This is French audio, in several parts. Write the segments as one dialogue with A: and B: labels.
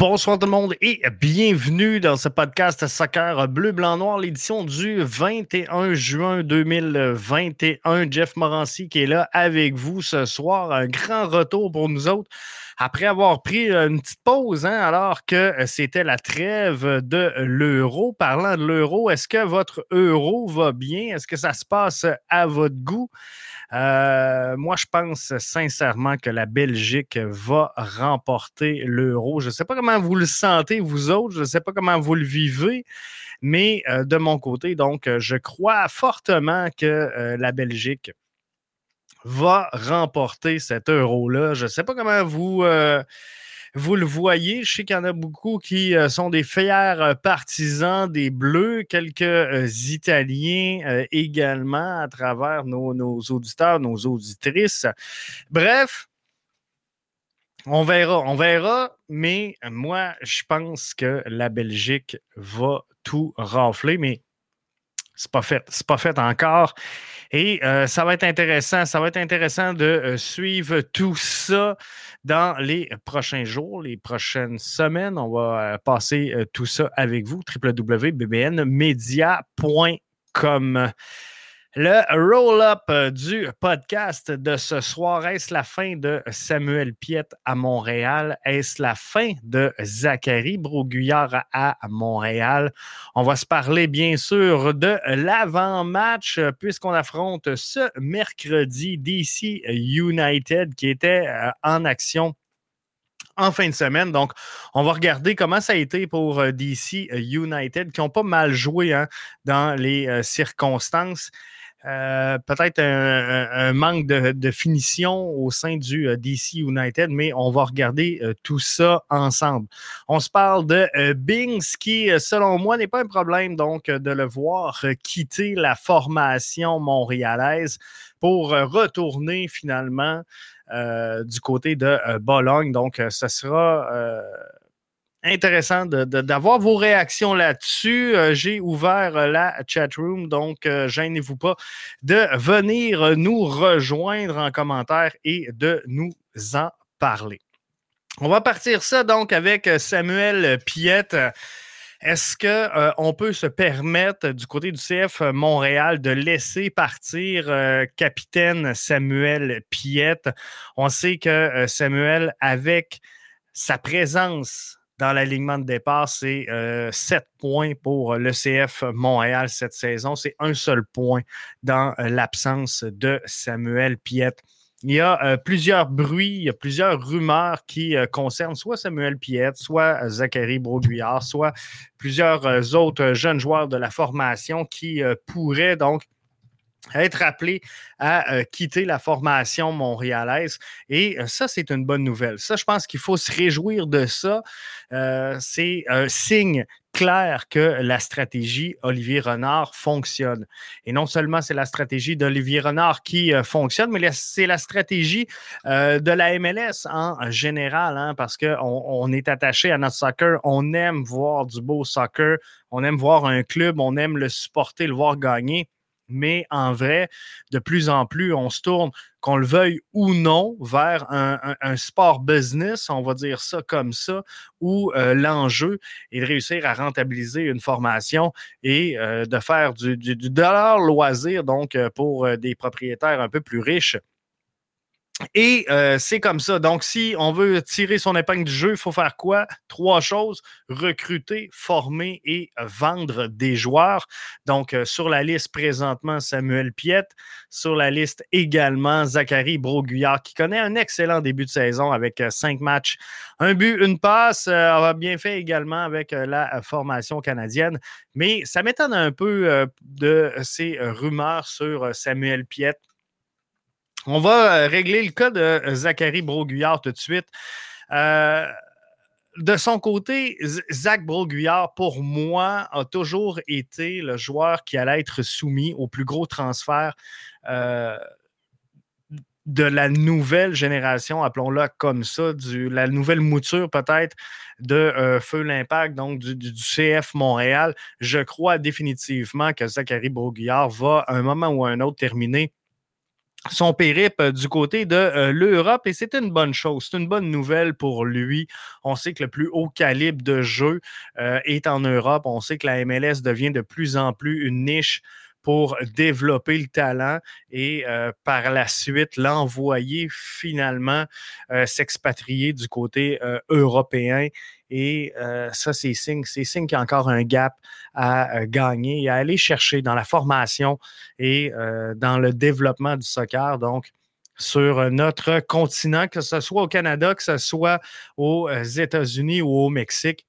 A: Bonsoir tout le monde et bienvenue dans ce podcast Soccer Bleu, Blanc, Noir, l'édition du 21 juin 2021. Jeff Morancy qui est là avec vous ce soir. Un grand retour pour nous autres après avoir pris une petite pause, hein, alors que c'était la trêve de l'euro. Parlant de l'euro, est-ce que votre euro va bien? Est-ce que ça se passe à votre goût? Euh, moi, je pense sincèrement que la Belgique va remporter l'euro. Je ne sais pas comment vous le sentez, vous autres. Je ne sais pas comment vous le vivez. Mais euh, de mon côté, donc, je crois fortement que euh, la Belgique va remporter cet euro-là. Je ne sais pas comment vous vous le voyez, je sais qu'il y en a beaucoup qui euh, sont des fiers euh, partisans des Bleus, quelques euh, Italiens également à travers nos, auditeurs, nos auditrices. Bref, on verra, on verra, mais moi, je pense que la Belgique va tout rafler, mais c'est pas fait. C'est pas fait encore. Et ça va être intéressant. Ça va être intéressant de suivre tout ça dans les prochains jours, les prochaines semaines. On va passer tout ça avec vous. www.bbnmedia.com. Le roll-up euh, du podcast de ce soir, est-ce la fin de Samuel Piette à Montréal? Est-ce la fin de Zachary Broguillard à Montréal? On va se parler bien sûr de l'avant-match euh, puisqu'on affronte ce mercredi DC United qui était euh, en action en fin de semaine. Donc, on va regarder comment ça a été pour DC United, qui ont pas mal joué hein, dans les circonstances. Euh, peut-être un, manque de, finition au sein du euh, DC United, mais on va regarder euh, tout ça ensemble. On se parle de Bings qui, selon moi, n'est pas un problème donc de le voir quitter la formation montréalaise pour retourner finalement du côté de Bologne. Donc, ce sera intéressant d'avoir vos réactions là-dessus. Euh, j'ai ouvert euh, la chat room, donc euh, gênez-vous pas de venir nous rejoindre en commentaire et de nous en parler. On va partir ça donc avec Samuel Piette. Est-ce qu'on peut se permettre du côté du CF Montréal de laisser partir capitaine Samuel Piette? On sait que Samuel, avec sa présence dans l'alignement de départ, c'est 7 euh, points pour l'ECF Montréal cette saison. C'est un seul point dans euh, l'absence de Samuel Piette. Il y a euh, plusieurs bruits, il y a plusieurs rumeurs qui concernent soit Samuel Piette, soit Zachary Broguillard, soit plusieurs autres jeunes joueurs de la formation qui pourraient donc être appelé à euh, quitter la formation montréalaise. Et euh, ça, c'est une bonne nouvelle. Ça, je pense qu'il faut se réjouir de ça. Euh, c'est un signe clair que la stratégie Olivier Renard fonctionne. Et non seulement c'est la stratégie d'Olivier Renard qui fonctionne, mais c'est la stratégie de la MLS en général, hein, parce qu'on on est attaché à notre soccer, on aime voir du beau soccer, on aime voir un club, on aime le supporter, le voir gagner mais en vrai, de plus en plus, on se tourne, qu'on le veuille ou non, vers un, sport business, on va dire ça comme ça, où euh, l'enjeu est de réussir à rentabiliser une formation et euh, de faire du, du, dollar loisir, donc euh, pour des propriétaires un peu plus riches et euh, c'est comme ça. Donc, si on veut tirer son épingle du jeu, il faut faire quoi? Trois choses. Recruter, former et vendre des joueurs. Donc, euh, sur la liste présentement, Samuel Piette. Sur la liste également, Zachary Broguillard, qui connaît un excellent début de saison avec euh, cinq matchs, un but, une passe. a bien fait également avec la formation canadienne. Mais ça m'étonne un peu de ces rumeurs sur Samuel Piette on va euh, régler le cas de euh, Zachary Broguillard tout de suite. Euh, de son côté, Zach Broguillard, pour moi, a toujours été le joueur qui allait être soumis au plus gros transfert de la nouvelle génération, appelons-la comme ça, du, la nouvelle mouture peut-être de Feu l'Impact, donc du, du, CF Montréal. Je crois définitivement que Zachary Broguillard va, à un moment ou à un autre, terminer son périple du côté de l'Europe et c'est une bonne chose, c'est une bonne nouvelle pour lui. On sait que le plus haut calibre de jeu est en Europe. On sait que la MLS devient de plus en plus une niche pour développer le talent et euh, par la suite l'envoyer finalement euh, s'expatrier du côté euh, européen. Et ça, c'est signe, c'est signe qu'il y a encore un gap à gagner et à aller chercher dans la formation et dans le développement du soccer. Donc, sur notre continent, que ce soit au Canada, que ce soit aux États-Unis ou au Mexique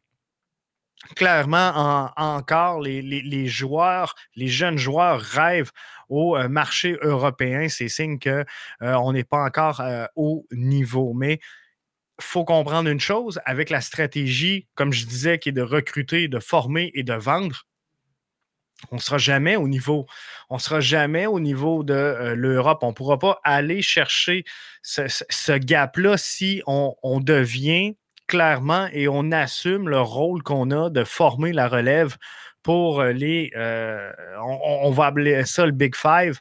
A: clairement, encore, les, joueurs, les jeunes joueurs rêvent au euh, marché européen. C'est signe qu'on euh, n'est pas encore euh, au niveau. Mais faut comprendre une chose, avec la stratégie, comme je disais, qui est de recruter, de former et de vendre, on ne sera jamais au niveau. On sera jamais au niveau de l'Europe. On ne pourra pas aller chercher ce, gap-là si on devient clairement et on assume le rôle qu'on a de former la relève pour les, euh, on, va appeler ça le Big Five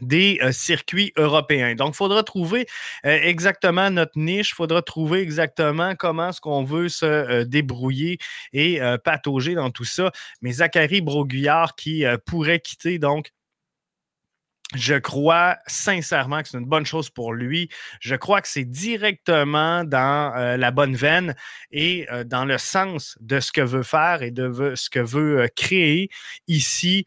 A: des euh, circuits européens. Donc, il faudra trouver euh, exactement notre niche, il faudra trouver exactement comment est-ce qu'on veut se débrouiller et patauger dans tout ça. Mais Zachary Broguillard qui pourrait quitter donc je crois sincèrement que c'est une bonne chose pour lui. Je crois que c'est directement dans euh, la bonne veine et euh, dans le sens de ce que veut faire et de ce que veut euh, créer ici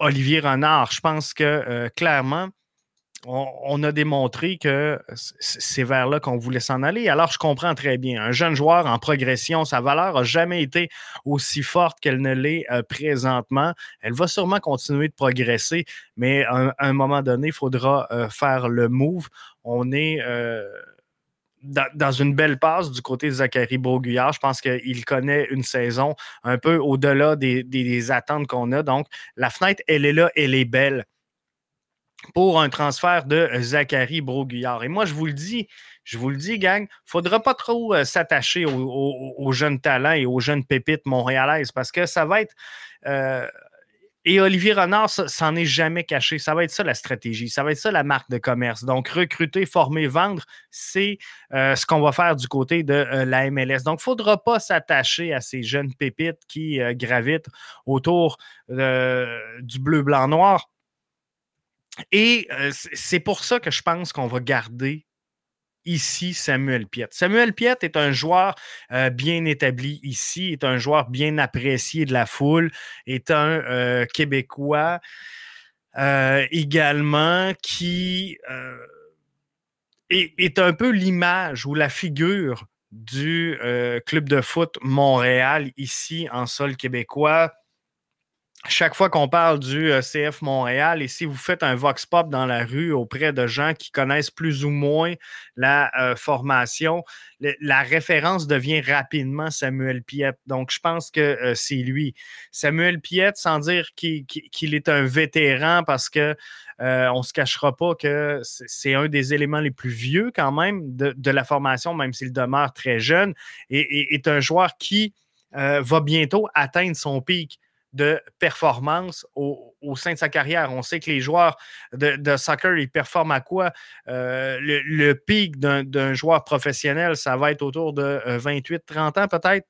A: Olivier Renard. Je pense que clairement, on, a démontré que c'est vers là qu'on voulait s'en aller. Alors, je comprends très bien. Un jeune joueur en progression, sa valeur n'a jamais été aussi forte qu'elle ne l'est euh, présentement. Elle va sûrement continuer de progresser, mais à, un moment donné, il faudra euh, faire le move. On est. Euh, dans, une belle passe du côté de Zachary Beauguillard. Je pense qu'il connaît une saison un peu au-delà des attentes qu'on a. Donc, la fenêtre, elle est là, elle est belle pour un transfert de Zachary Broguillard. Et moi, je vous le dis, je vous le dis, gang, il ne faudra pas trop euh, s'attacher aux, jeunes talents et aux jeunes pépites montréalaises parce que ça va être. Euh, et Olivier Renard, s'en est jamais caché. Ça va être ça la stratégie. Ça va être ça la marque de commerce. Donc, recruter, former, vendre, c'est euh, ce qu'on va faire du côté de la MLS. Donc, il ne faudra pas s'attacher à ces jeunes pépites qui gravitent autour du bleu, blanc, noir et euh, c'est pour ça que je pense qu'on va garder ici Samuel Piet. Samuel Piet est un joueur euh, bien établi ici, est un joueur bien apprécié de la foule, est un euh, Québécois également qui est, un peu l'image ou la figure du club de foot Montréal ici en sol québécois chaque fois qu'on parle du euh, CF Montréal, et si vous faites un vox pop dans la rue auprès de gens qui connaissent plus ou moins la euh, formation, la référence devient rapidement Samuel Piette. Donc, je pense que euh, c'est lui. Samuel Piette, sans dire qu'il est un vétéran, parce que on ne se cachera pas que c'est un des éléments les plus vieux quand même de, la formation, même s'il demeure très jeune, et est un joueur qui va bientôt atteindre son pic de performance au, sein de sa carrière. On sait que les joueurs de, soccer, ils performent à quoi? Euh, le, pic d'un joueur professionnel, ça va être autour de 28-30 euh, ans peut-être.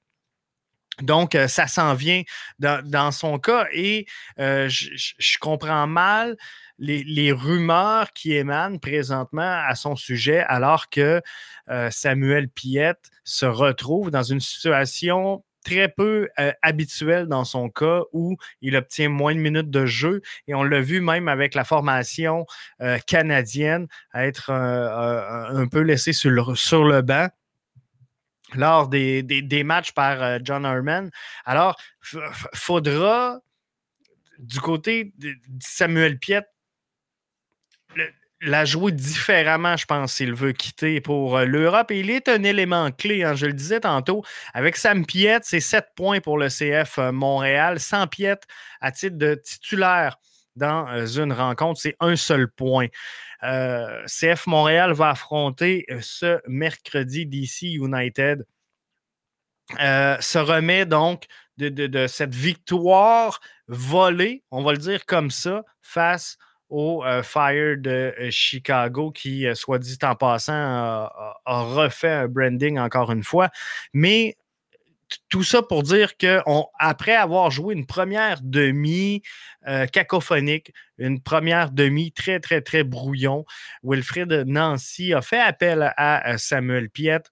A: Donc, euh, ça s'en vient dans, son cas et je comprends mal les, rumeurs qui émanent présentement à son sujet alors que Samuel Piette se retrouve dans une situation très peu euh, habituel dans son cas où il obtient moins de minutes de jeu. Et on l'a vu même avec la formation euh, canadienne être euh, un peu laissé sur le, banc lors des, matchs par John Herman. Alors, faudra, du côté de Samuel Piet, la jouer différemment, je pense, s'il veut quitter pour euh, l'Europe. Et il est un élément clé, hein, je le disais tantôt. Avec Sam Piette, c'est 7 points pour le CF euh, Montréal. Sans Piette, à titre de titulaire dans euh, une rencontre, c'est un seul point. CF Montréal va affronter ce mercredi DC United. se remet donc de, de, cette victoire volée, on va le dire comme ça, face au Fire de Chicago, qui, soit dit en passant, a, refait un branding encore une fois. Mais tout ça pour dire qu'après avoir joué une première demi cacophonique, une première demi très, très, très brouillon, Wilfred Nancy a fait appel à Samuel Piet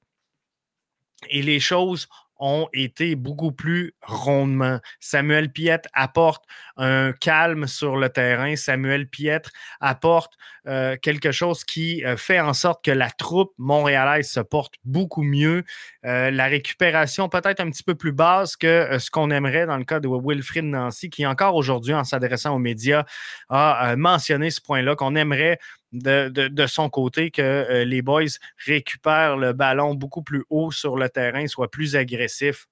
A: et les choses ont été beaucoup plus rondement. Samuel Piette apporte un calme sur le terrain. Samuel Piette apporte euh, quelque chose qui euh, fait en sorte que la troupe montréalaise se porte beaucoup mieux. Euh, la récupération peut-être un petit peu plus basse que ce qu'on aimerait dans le cas de Wilfrid Nancy, qui encore aujourd'hui, en s'adressant aux médias, a mentionné ce point-là, qu'on aimerait de, son côté que euh, les boys récupèrent le ballon beaucoup plus haut sur le terrain, soient plus agressifs.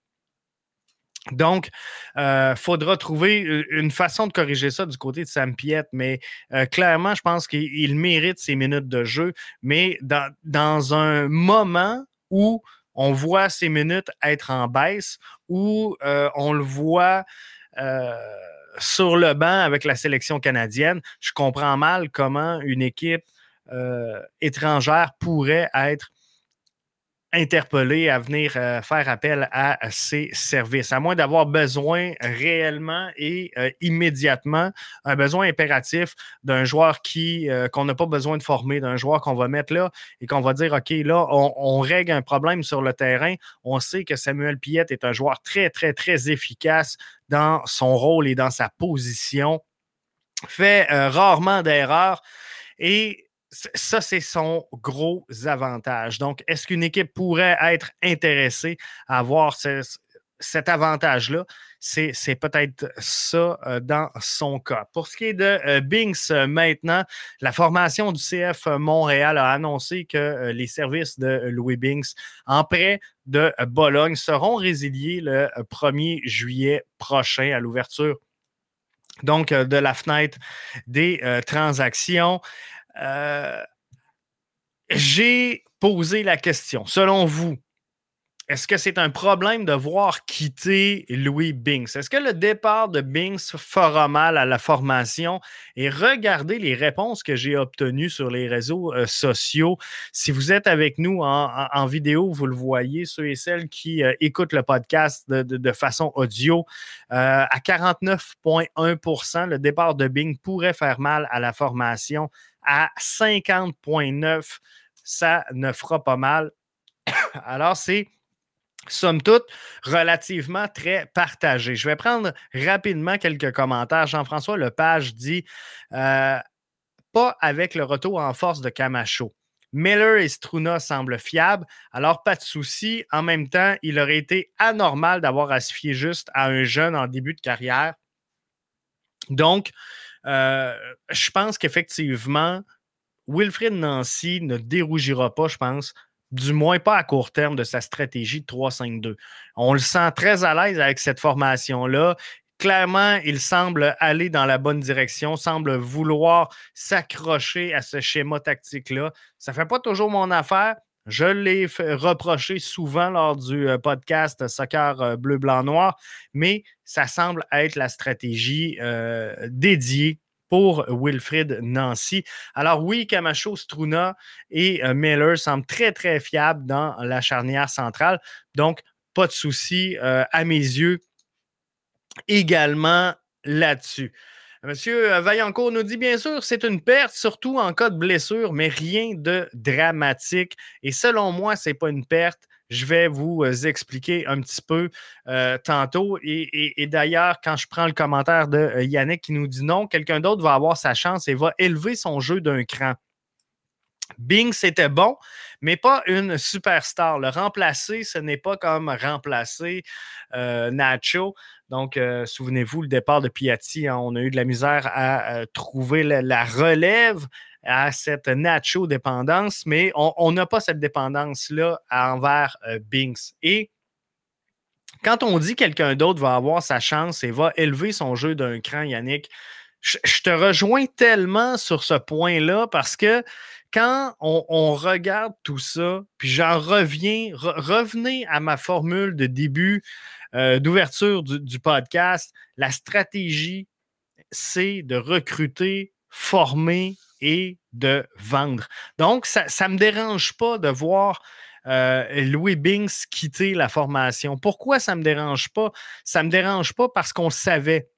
A: Donc, il euh, faudra trouver une façon de corriger ça du côté de Sam Piette, mais euh, clairement, je pense qu'il mérite ses minutes de jeu, mais dans, un moment où on voit ses minutes être en baisse, où on le voit sur le banc avec la sélection canadienne, je comprends mal comment une équipe euh, étrangère pourrait être interpellée à venir euh, faire appel à ses services, à moins d'avoir besoin réellement et euh, immédiatement, un besoin impératif d'un joueur qui qu'on n'a pas besoin de former, d'un joueur qu'on va mettre là et qu'on va dire, OK, là, on, règle un problème sur le terrain. On sait que Samuel Piette est un joueur très, très, très efficace dans son rôle et dans sa position, fait euh, rarement d'erreurs et ça, c'est son gros avantage. Donc, est-ce qu'une équipe pourrait être intéressée à avoir cet avantage-là? C'est, peut-être ça euh, dans son cas. Pour ce qui est de euh, Binks maintenant, la formation du CF Montréal a annoncé que les services de Louis Binks en prêt de Bologne seront résiliés le 1er juillet prochain à l'ouverture donc de la fenêtre des transactions. J'ai posé la question, selon vous, est-ce que c'est un problème de voir quitter Louis Binks? Est-ce que le départ de Binks fera mal à la formation? Et regardez les réponses que j'ai obtenues sur les réseaux euh, sociaux. Si vous êtes avec nous en, vidéo, vous le voyez, ceux et celles qui euh, écoutent le podcast de, façon audio, euh, à 49,1% le départ de Bing pourrait faire mal à la formation. À 50,9 ça ne fera pas mal. Alors, c'est somme toute, relativement très partagé. Je vais prendre rapidement quelques commentaires. Jean-François Lepage dit euh, Pas avec le retour en force de Camacho. Miller et Struna semblent fiables, alors pas de souci. En même temps, il aurait été anormal d'avoir à se fier juste à un jeune en début de carrière. Donc, euh, je pense qu'effectivement, Wilfred Nancy ne dérougira pas, je pense, du moins pas à court terme, de sa stratégie de 3-5-2. On le sent très à l'aise avec cette formation-là. Clairement, il semble aller dans la bonne direction, semble vouloir s'accrocher à ce schéma tactique-là. Ça ne fait pas toujours mon affaire. Je l'ai reproché souvent lors du euh, podcast Soccer euh, bleu, blanc, noir, mais ça semble être la stratégie euh, dédiée pour Wilfrid Nancy. Alors oui, Camacho, Struna et Miller semblent très, très fiables dans la charnière centrale. Donc, pas de souci à mes yeux également là-dessus. Monsieur Vaillancourt nous dit bien sûr, c'est une perte, surtout en cas de blessure, mais rien de dramatique. Et selon moi, ce n'est pas une perte, je vais vous euh, expliquer un petit peu euh, tantôt. Et, d'ailleurs, quand je prends le commentaire de euh, Yannick qui nous dit non, quelqu'un d'autre va avoir sa chance et va élever son jeu d'un cran. Bing, c'était bon, mais pas une superstar. Le remplacer, ce n'est pas comme remplacer Nacho. Donc, souvenez-vous, le départ de Piatti, hein, on a eu de la misère à trouver la, relève à cette Nacho dépendance, mais on n'a pas cette dépendance-là envers euh, Binks. Et quand on dit quelqu'un d'autre va avoir sa chance et va élever son jeu d'un cran, Yannick, je, te rejoins tellement sur ce point-là parce que quand on, regarde tout ça, puis j'en reviens, revenez à ma formule de début euh, d'ouverture du, podcast, la stratégie, c'est de recruter former et de vendre. Donc, ça ne me dérange pas de voir euh, Louis Binks quitter la formation. Pourquoi ça ne me dérange pas? Ça ne me dérange pas parce qu'on savait.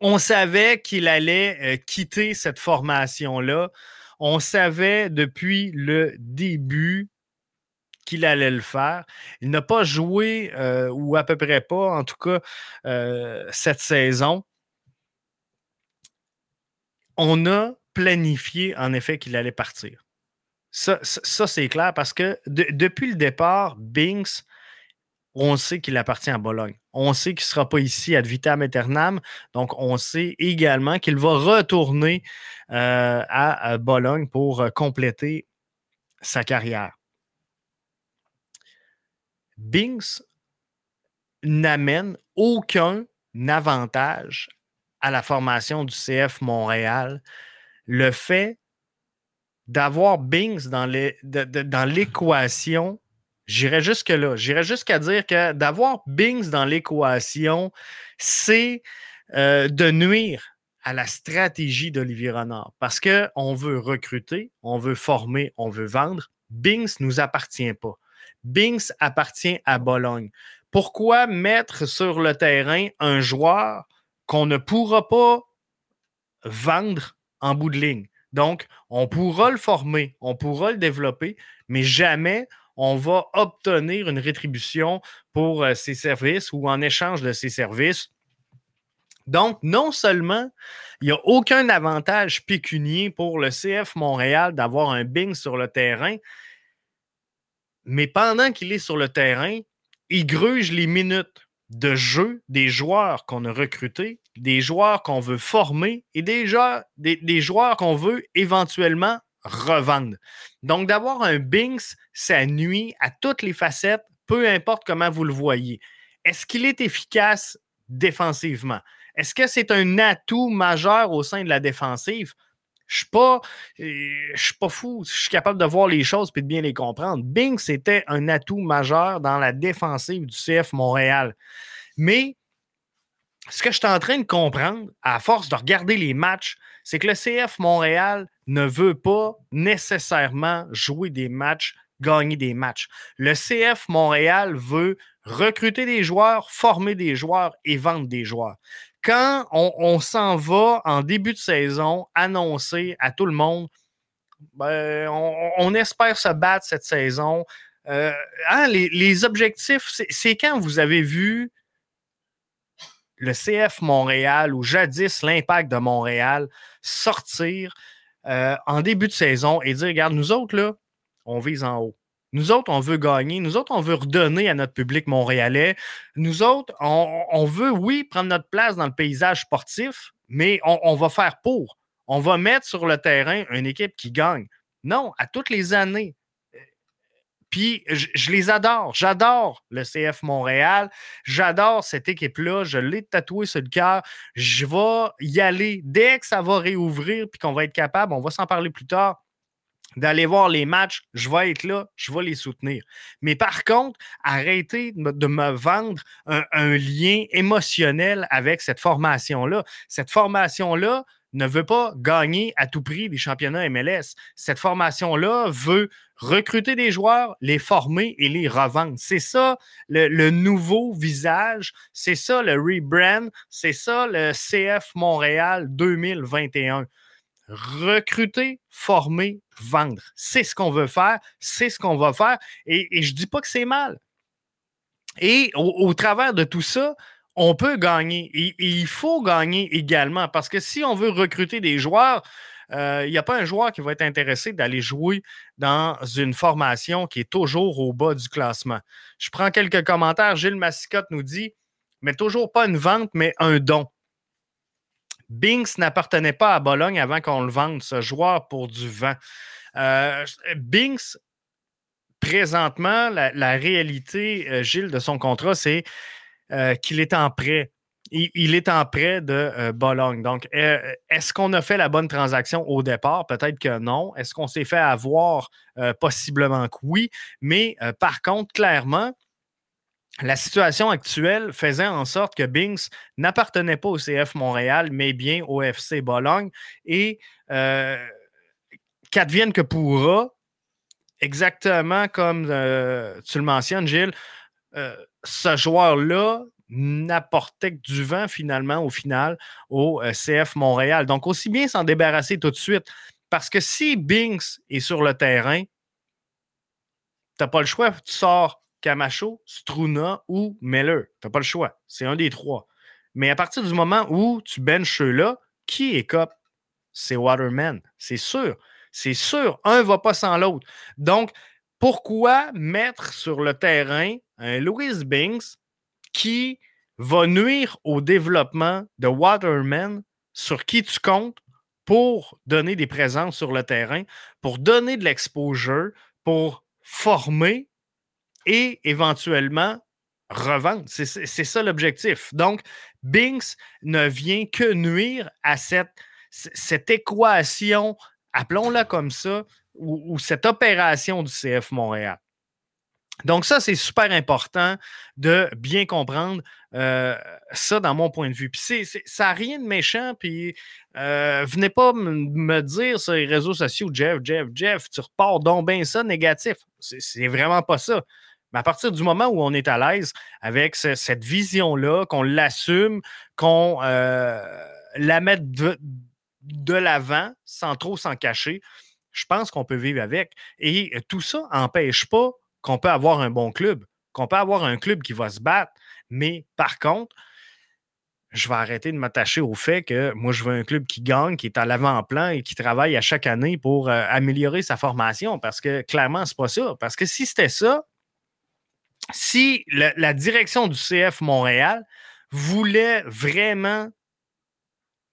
A: On savait qu'il allait euh, quitter cette formation-là. On savait depuis le début qu'il allait le faire. Il n'a pas joué, euh, ou à peu près pas, en tout cas, cette saison. On a planifié, en effet, qu'il allait partir. Ça, c'est clair parce que depuis le départ, Binks, on sait qu'il appartient à Bologne. On sait qu'il ne sera pas ici à vitam aeternam. Donc, on sait également qu'il va retourner euh, à, Bologne pour euh, compléter sa carrière. Binks n'amène aucun avantage à la formation du CF Montréal. Le fait d'avoir Bings dans l'équation, j'irais jusque-là. J'irais jusqu'à dire que d'avoir Bings dans l'équation, c'est euh, de nuire à la stratégie d'Olivier Renard. Parce qu'on veut recruter, on veut former, on veut vendre. Bings ne nous appartient pas. Bings appartient à Bologne. Pourquoi mettre sur le terrain un joueur qu'on ne pourra pas vendre en bout de ligne? Donc, on pourra le former, on pourra le développer, mais jamais on va obtenir une rétribution pour euh, ses services ou en échange de ses services. Donc, non seulement il n'y a aucun avantage pécunier pour le CF Montréal d'avoir un Bing sur le terrain, mais pendant qu'il est sur le terrain, il gruge les minutes de jeu des joueurs qu'on a recrutés des joueurs qu'on veut former et joueurs, des, joueurs qu'on veut éventuellement revendre. Donc, d'avoir un Binks, ça nuit à toutes les facettes, peu importe comment vous le voyez. Est-ce qu'il est efficace défensivement? Est-ce que c'est un atout majeur au sein de la défensive? Je ne suis, euh, suis, pas fou. Je suis capable de voir les choses et de bien les comprendre. Binks était un atout majeur dans la défensive du CF Montréal. Mais ce que je suis en train de comprendre, à force de regarder les matchs, c'est que le CF Montréal ne veut pas nécessairement jouer des matchs, gagner des matchs. Le CF Montréal veut recruter des joueurs, former des joueurs et vendre des joueurs. Quand on, s'en va en début de saison annoncer à tout le monde, ben, on, espère se battre cette saison. Euh, hein, les, les objectifs, c'est quand vous avez vu le CF Montréal ou jadis l'Impact de Montréal sortir euh, en début de saison et dire regarde, nous autres, là, on vise en haut. Nous autres, on veut gagner. Nous autres, on veut redonner à notre public montréalais. Nous autres, on, veut, oui, prendre notre place dans le paysage sportif, mais on, on va faire pour. On va mettre sur le terrain une équipe qui gagne. Non, à toutes les années, puis je, les adore. J'adore le CF Montréal. J'adore cette équipe-là. Je l'ai tatoué sur le cœur. Je vais y aller dès que ça va réouvrir puis qu'on va être capable, on va s'en parler plus tard, d'aller voir les matchs. Je vais être là. Je vais les soutenir. Mais par contre, arrêtez de me vendre un, un lien émotionnel avec cette formation-là. Cette formation-là, ne veut pas gagner à tout prix des championnats MLS. Cette formation-là veut recruter des joueurs, les former et les revendre. C'est ça le, nouveau visage, c'est ça le rebrand, c'est ça le CF Montréal 2021. Recruter, former, vendre. C'est ce qu'on veut faire, c'est ce qu'on va faire. Et, je ne dis pas que c'est mal. Et au, travers de tout ça, on peut gagner. Et, il faut gagner également parce que si on veut recruter des joueurs, euh, il n'y a pas un joueur qui va être intéressé d'aller jouer dans une formation qui est toujours au bas du classement. Je prends quelques commentaires. Gilles Massicotte nous dit Mais toujours pas une vente, mais un don. Binks n'appartenait pas à Bologne avant qu'on le vende, ce joueur pour du vent. Euh, Binks, présentement, la, réalité, euh, Gilles, de son contrat, c'est euh, qu'il est en prêt. Il, est en prêt de euh, Bologne. Donc, euh, est-ce qu'on a fait la bonne transaction au départ? Peut-être que non. Est-ce qu'on s'est fait avoir? possiblement que oui? Mais par contre, clairement, la situation actuelle faisait en sorte que Binks n'appartenait pas au CF Montréal, mais bien au FC Bologne. Et qu'advienne que pourra, exactement comme tu le mentionnes, Gilles, ce joueur-là n'apportait que du vent finalement au final au CF Montréal. Donc, aussi bien s'en débarrasser tout de suite. Parce que si Binks est sur le terrain, tu n'as pas le choix, tu sors Camacho, Struna ou Meller. Tu n'as pas le choix. C'est un des trois. Mais à partir du moment où tu benches ceux-là, qui est cop? C'est Waterman. C'est sûr. C'est sûr. Un ne va pas sans l'autre. Donc, pourquoi mettre sur le terrain un Louis Binks qui va nuire au développement de Waterman sur qui tu comptes pour donner des présences sur le terrain, pour donner de l'exposure, pour former et éventuellement revendre. C'est ça l'objectif. Donc, Binks ne vient que nuire à cette, cette équation, appelons-la comme ça, ou, cette opération du CF Montréal. Donc, ça, c'est super important de bien comprendre euh, ça dans mon point de vue. Puis, ça n'a rien de méchant. Puis, euh, venez pas me dire sur les réseaux sociaux, Jeff, Jeff, Jeff, tu repars donc bien ça négatif. C'est vraiment pas ça. Mais à partir du moment où on est à l'aise avec cette vision-là, qu'on l'assume, qu'on euh, la mette de, l'avant sans trop s'en cacher, je pense qu'on peut vivre avec. Et tout ça n'empêche pas qu'on peut avoir un bon club, qu'on peut avoir un club qui va se battre. Mais par contre, je vais arrêter de m'attacher au fait que moi, je veux un club qui gagne, qui est à l'avant-plan et qui travaille à chaque année pour améliorer sa formation. Parce que clairement, c'est pas ça. Parce que si c'était ça, si la, direction du CF Montréal voulait vraiment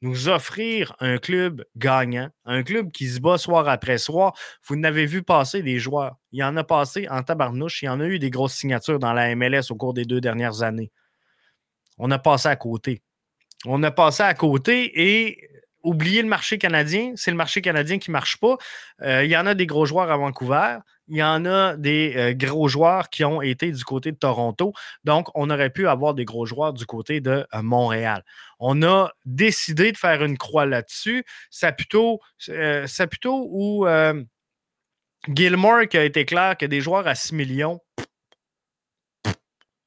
A: nous offrir un club gagnant, un club qui se bat soir après soir. Vous n'avez vu passer des joueurs. Il y en a passé en tabarnouche. Il y en a eu des grosses signatures dans la MLS au cours des deux dernières années. On a passé à côté. On a passé à côté et oublier le marché canadien. C'est le marché canadien qui ne marche pas. Euh, il y en a des gros joueurs à Vancouver il y en a des euh, gros joueurs qui ont été du côté de Toronto. Donc, on aurait pu avoir des gros joueurs du côté de euh, Montréal. On a décidé de faire une croix là-dessus. Plutôt, euh, plutôt où Gilmore qui a été clair que des joueurs à 6 millions,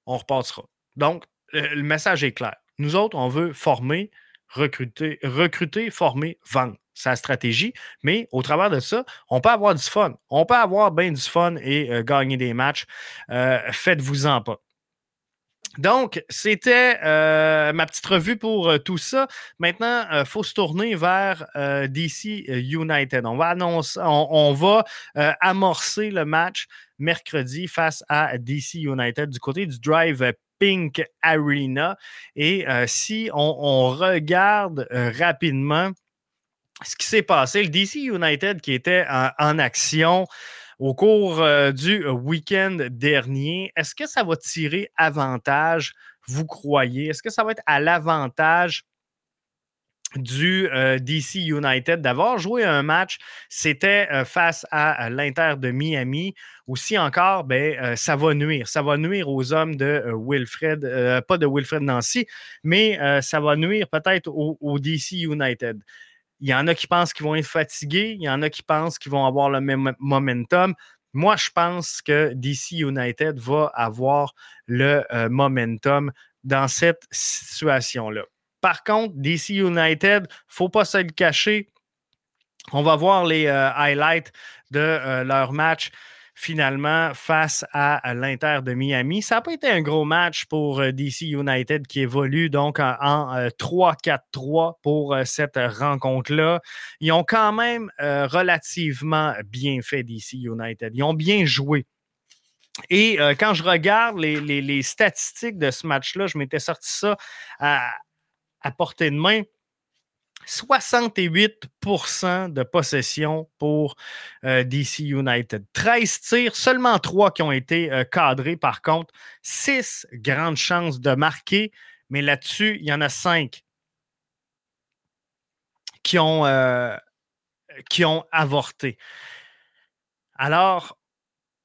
A: on repassera. Donc, le message est clair. Nous autres, on veut former, recruter, recruter, former, vendre sa stratégie. Mais au travers de ça, on peut avoir du fun. On peut avoir bien du fun et euh, gagner des matchs. Euh, faites-vous-en pas. Donc, c'était euh, ma petite revue pour tout ça. Maintenant, il faut se tourner vers DC United. On va, annoncer, on, va amorcer le match mercredi face à DC United du côté du Drive Pink Arena. Et si on regarde rapidement ce qui s'est passé, le DC United qui était en, action au cours euh, du euh, week-end dernier, est-ce que ça va tirer avantage, vous croyez? Est-ce que ça va être à l'avantage du euh, DC United d'avoir joué un match, c'était face à l'Inter de Miami. Aussi encore, ben, ça va nuire. Ça va nuire aux hommes de Wilfred, pas de Wilfred Nancy, mais ça va nuire peut-être au, DC United. Il y en a qui pensent qu'ils vont être fatigués. Il y en a qui pensent qu'ils vont avoir le même momentum. Moi, je pense que DC United va avoir le euh, momentum dans cette situation-là. Par contre, DC United, il ne faut pas se le cacher. On va voir les euh, highlights de euh, leur match finalement face à l'Inter de Miami. Ça n'a pas été un gros match pour euh, DC United qui évolue donc en, 3-4-3 euh, pour euh, cette rencontre-là. Ils ont quand même relativement bien fait DC United. Ils ont bien joué. Et quand je regarde les, statistiques de ce match-là, je m'étais sorti ça à portée de main. 68% de possession pour euh, DC United. 13 tirs, seulement 3 qui ont été euh, cadrés par contre. 6 grandes chances de marquer, mais là-dessus, il y en a 5 qui ont, euh, qui ont avorté. Alors,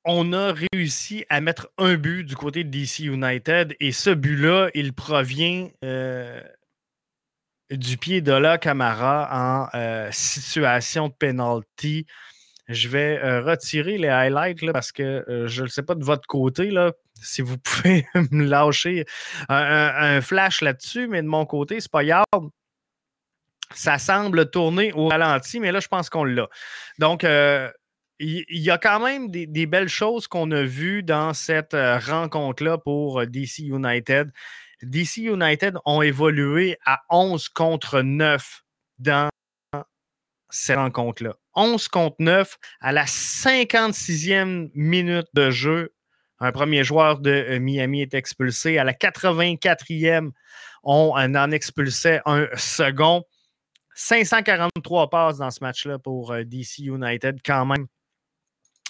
A: on a réussi à mettre un but du côté de DC United et ce but-là, il provient du pied de la Camara en euh, situation de penalty. Je vais euh, retirer les highlights parce que je ne sais pas de votre côté là, si vous pouvez me lâcher un, flash là-dessus, mais de mon côté, c'est pas grave. Ça semble tourner au ralenti, mais là, je pense qu'on l'a. Donc, il y, a quand même des, belles choses qu'on a vues dans cette euh, rencontre-là pour euh, DC United. DC United ont évolué à 11 contre 9 dans cette rencontre-là. 11 contre 9 à la 56e minute de jeu. Un premier joueur de euh, Miami est expulsé. À la 84e, on en expulsait un second. 543 passes dans ce match-là pour DC United, quand même.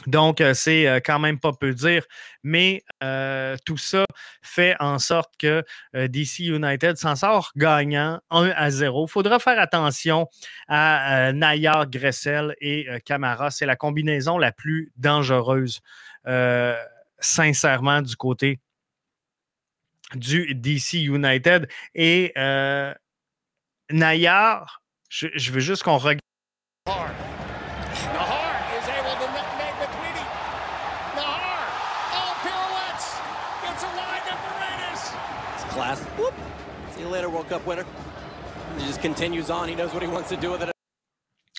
A: Donc, euh, c'est euh, quand même pas peu dire, mais euh, tout ça fait en sorte que DC United s'en sort gagnant 1 à 0. Il faudra faire attention à Nayar, Gressel et Camara. C'est la combinaison la plus dangereuse, sincèrement, du côté du DC United. Et Nayar, je veux juste qu'on regarde.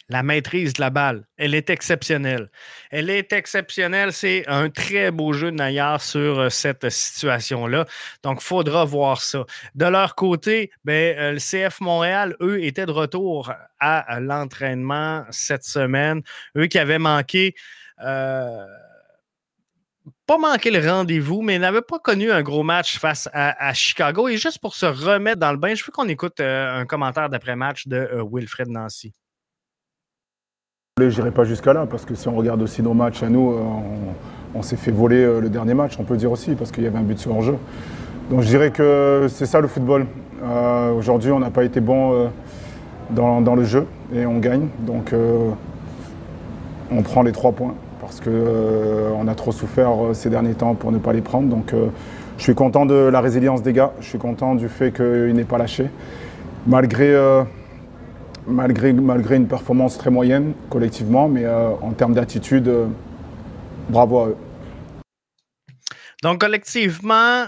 A: La maîtrise de la balle, elle est exceptionnelle. Elle est exceptionnelle. C'est un très beau jeu de Nayar sur euh, cette situation-là. Donc, il faudra voir ça. De leur côté, ben, euh, le CF Montréal, eux, étaient de retour à l'entraînement cette semaine. Eux qui avaient manqué. Euh, pas manqué le rendez-vous, mais n'avait pas connu un gros match face à, Chicago. Et juste pour se remettre dans le bain, je veux qu'on écoute euh, un commentaire d'après-match de euh, Wilfred Nancy.
B: Je n'irai pas jusqu'à là, parce que si on regarde aussi nos matchs à nous, euh, on, s'est fait voler le dernier match, on peut dire aussi, parce qu'il y avait un but sur hors-jeu. Donc je dirais que c'est ça le football. Aujourd'hui, on n'a pas été bon dans, le jeu et on gagne. Donc on prend les trois points parce qu'on euh, a trop souffert euh, ces derniers temps pour ne pas les prendre. Donc euh, je suis content de la résilience des gars, je suis content du fait qu'il n'ait pas lâché. Malgré, malgré, malgré une performance très moyenne collectivement, mais en termes d'attitude, bravo à eux.
A: Donc, collectivement,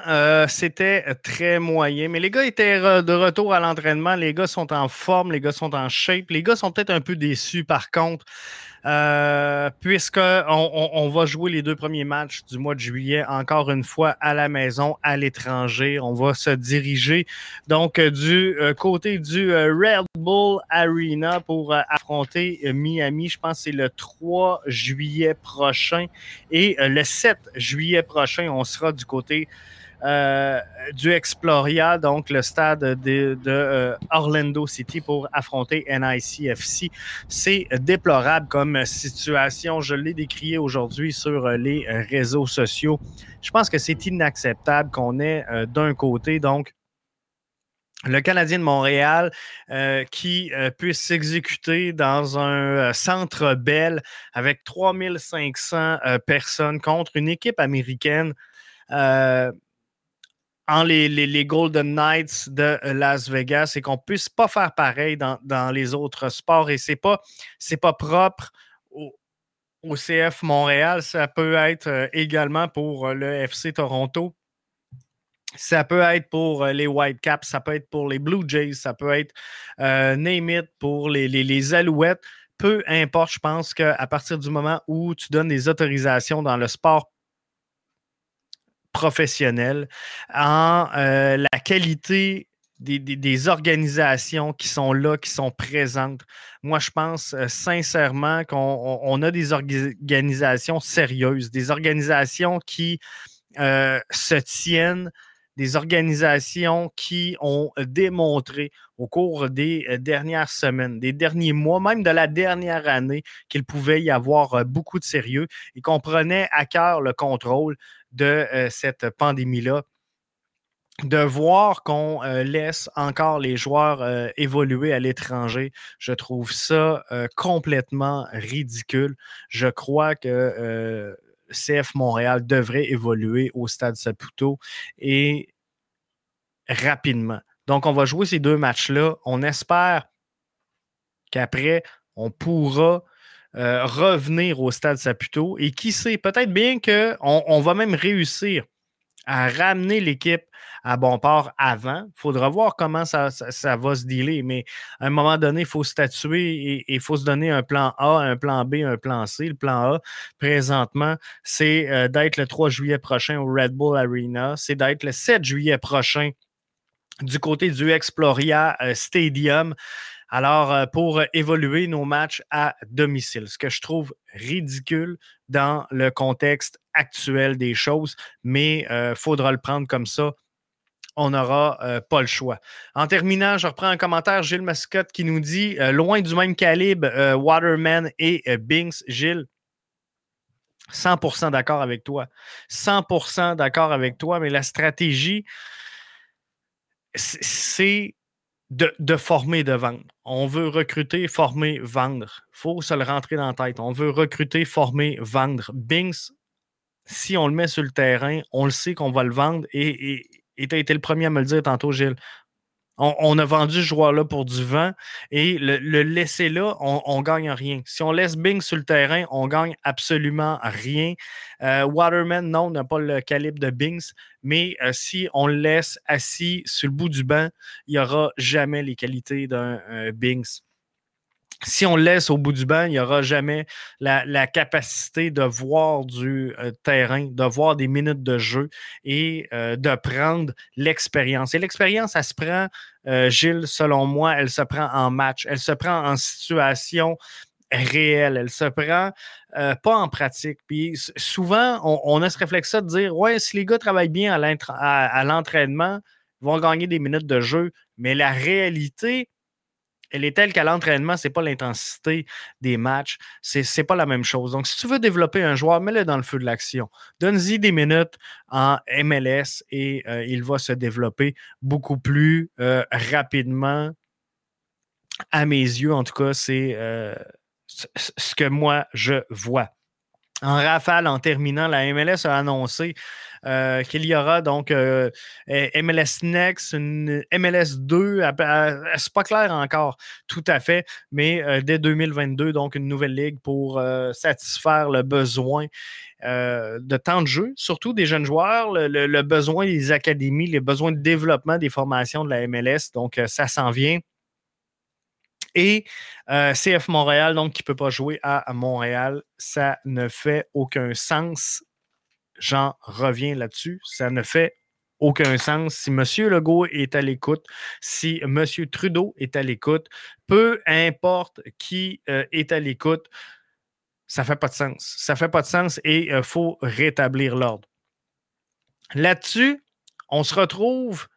A: c'était très moyen. Mais les gars étaient de retour à l'entraînement. Les gars sont en forme, les gars sont en shape. Les gars sont peut-être un peu déçus, par contre, euh, puisqu'on on, va jouer les deux premiers matchs du mois de juillet, encore une fois, à la maison, à l'étranger. On va se diriger donc du euh, côté du euh, Red Bull Arena pour affronter Miami. Je pense que c'est le 3 juillet prochain. Et le 7 juillet prochain, on sera du côté euh, du Exploria, donc le stade de, euh, Orlando City pour affronter NICFC. C'est déplorable comme situation. Je l'ai décrié aujourd'hui sur les réseaux sociaux. Je pense que c'est inacceptable qu'on ait euh, d'un côté, donc, le Canadien de Montréal qui puisse s'exécuter dans un centre belle avec 3500 personnes contre une équipe américaine en les, Golden Knights de euh, Las Vegas et qu'on ne puisse pas faire pareil dans, les autres sports. Et ce n'est pas, propre au, CF Montréal. Ça peut être euh, également pour euh, le FC Toronto. Ça peut être pour les Whitecaps, ça peut être pour les Blue Jays, ça peut être name it pour les, les Alouettes. Peu importe, je pense qu'à partir du moment où tu donnes des autorisations dans le sport professionnels, en euh, la qualité des, organisations qui sont là, qui sont présentes. Moi, je pense euh, sincèrement qu'on a des organisations sérieuses, des organisations qui euh, se tiennent, des organisations qui ont démontré au cours des dernières semaines, des derniers mois, même de la dernière année, qu'il pouvait y avoir beaucoup de sérieux et qu'on prenait à cœur le contrôle de euh, cette pandémie-là de voir qu'on euh, laisse encore les joueurs euh, évoluer à l'étranger, je trouve ça complètement ridicule. Je crois que CF Montréal devrait évoluer au stade Saputo et rapidement. Donc, on va jouer ces deux matchs-là. On espère qu'après, on pourra euh, revenir au stade Saputo. Et qui sait, peut-être bien qu'on on va même réussir à ramener l'équipe à bon port avant. Il faudra voir comment ça, va se dealer, mais à un moment donné, il faut statuer et il faut se donner un plan A, un plan B, un plan C. Le plan A, présentement, c'est euh, d'être le 3 juillet prochain au Red Bull Arena, c'est d'être le 7 juillet prochain du côté du Exploria euh, Stadium. Alors, euh, pour évoluer nos matchs à domicile, ce que je trouve ridicule dans le contexte actuel des choses, mais euh, faudra le prendre comme ça. On n'aura euh, pas le choix. En terminant, je reprends un commentaire, Gilles Mascotte, qui nous dit Loin du même calibre, Waterman et Binks. Gilles, 100% d'accord avec toi. 100% d'accord avec toi, mais la stratégie, c'est de, former, de vendre. On veut recruter, former, vendre. Il faut se le rentrer dans la tête. On veut recruter, former, vendre. Bings, si on le met sur le terrain, on le sait qu'on va le vendre. Et tu as été le premier à me le dire tantôt, Gilles. On, a vendu ce joueur-là pour du vent et le, laisser là, on, ne gagne rien. Si on laisse Bing sur le terrain, on gagne absolument rien. Euh, Waterman, non, n'a pas le calibre de Bings, mais euh, si on le laisse assis sur le bout du banc, il n'y aura jamais les qualités d'un euh, Bings si on le laisse au bout du banc, il n'y aura jamais la, capacité de voir du euh, terrain, de voir des minutes de jeu et euh, de prendre l'expérience. Et l'expérience, elle se prend, euh, Gilles, selon moi, elle se prend en match, elle se prend en situation réelle, elle se prend pas en pratique. Puis souvent, on, a ce réflexe-là de dire, ouais, si les gars travaillent bien à l'entraînement, ils vont gagner des minutes de jeu. Mais la réalité, elle est telle qu'à l'entraînement, ce n'est pas l'intensité des matchs, ce n'est pas la même chose. Donc, si tu veux développer un joueur, mets-le dans le feu de l'action. Donne-y des minutes en MLS et euh, il va se développer beaucoup plus euh, rapidement. À mes yeux, en tout cas, c'est euh, ce que moi, je vois. En rafale, en terminant, la MLS a annoncé euh, qu'il y aura donc euh, MLS Next, MLS 2, c'est pas clair encore tout à fait, mais euh, dès 2022, donc une nouvelle ligue pour satisfaire le besoin de temps de jeu, surtout des jeunes joueurs, le, besoin des académies, les besoins de développement des formations de la MLS. Donc, ça s'en vient. Et CF Montréal, donc, qui ne peut pas jouer à Montréal, ça ne fait aucun sens j'en reviens là-dessus. Ça ne fait aucun sens. Si M. Legault est à l'écoute, si M. Trudeau est à l'écoute, peu importe qui euh, est à l'écoute, ça ne fait pas de sens. Ça ne fait pas de sens et il euh, faut rétablir l'ordre. Là-dessus, on se retrouve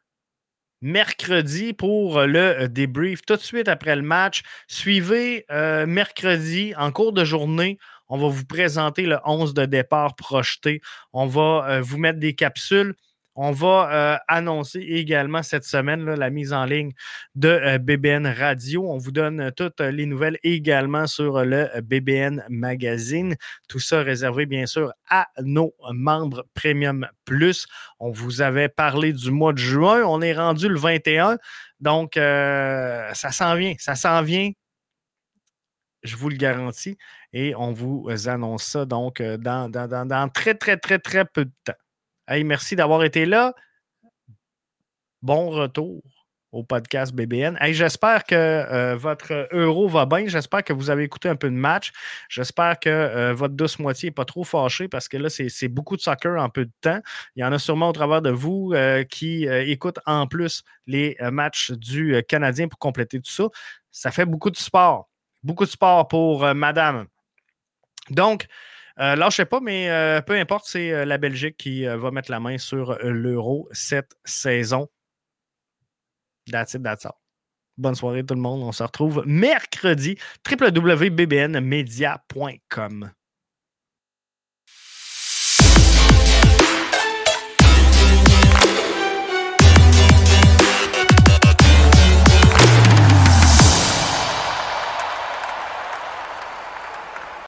A: mercredi pour le débrief tout de suite après le match. Suivez euh, mercredi en cours de journée. On va vous présenter le 11 de départ projeté. On va euh, vous mettre des capsules. On va euh, annoncer également cette semaine la mise en ligne de euh, BBN Radio. On vous donne toutes les nouvelles également sur le BBN Magazine. Tout ça réservé bien sûr à nos membres Premium Plus. On vous avait parlé du mois de juin. On est rendu le 21. Donc, ça s'en vient. Ça s'en vient je vous le garantis. Et on vous annonce ça donc euh, dans, dans, très, très, très, très peu de temps. Hey, merci d'avoir été là. Bon retour au podcast BBN. Hey, J'espère que euh, votre euro va bien. J'espère que vous avez écouté un peu de match. J'espère que euh, votre douce moitié n'est pas trop fâchée parce que là, c'est beaucoup de soccer en peu de temps. Il y en a sûrement au travers de vous qui écoutent en plus les matchs du Canadien pour compléter tout ça. Ça fait beaucoup de sport. Beaucoup de sport pour euh, madame. Donc, euh, là, je sais pas, mais euh, peu importe, c'est la Belgique qui va mettre la main sur l'Euro cette saison. That's it, that's. Bonne soirée tout le monde. On se retrouve mercredi. www.bbnmedia.com.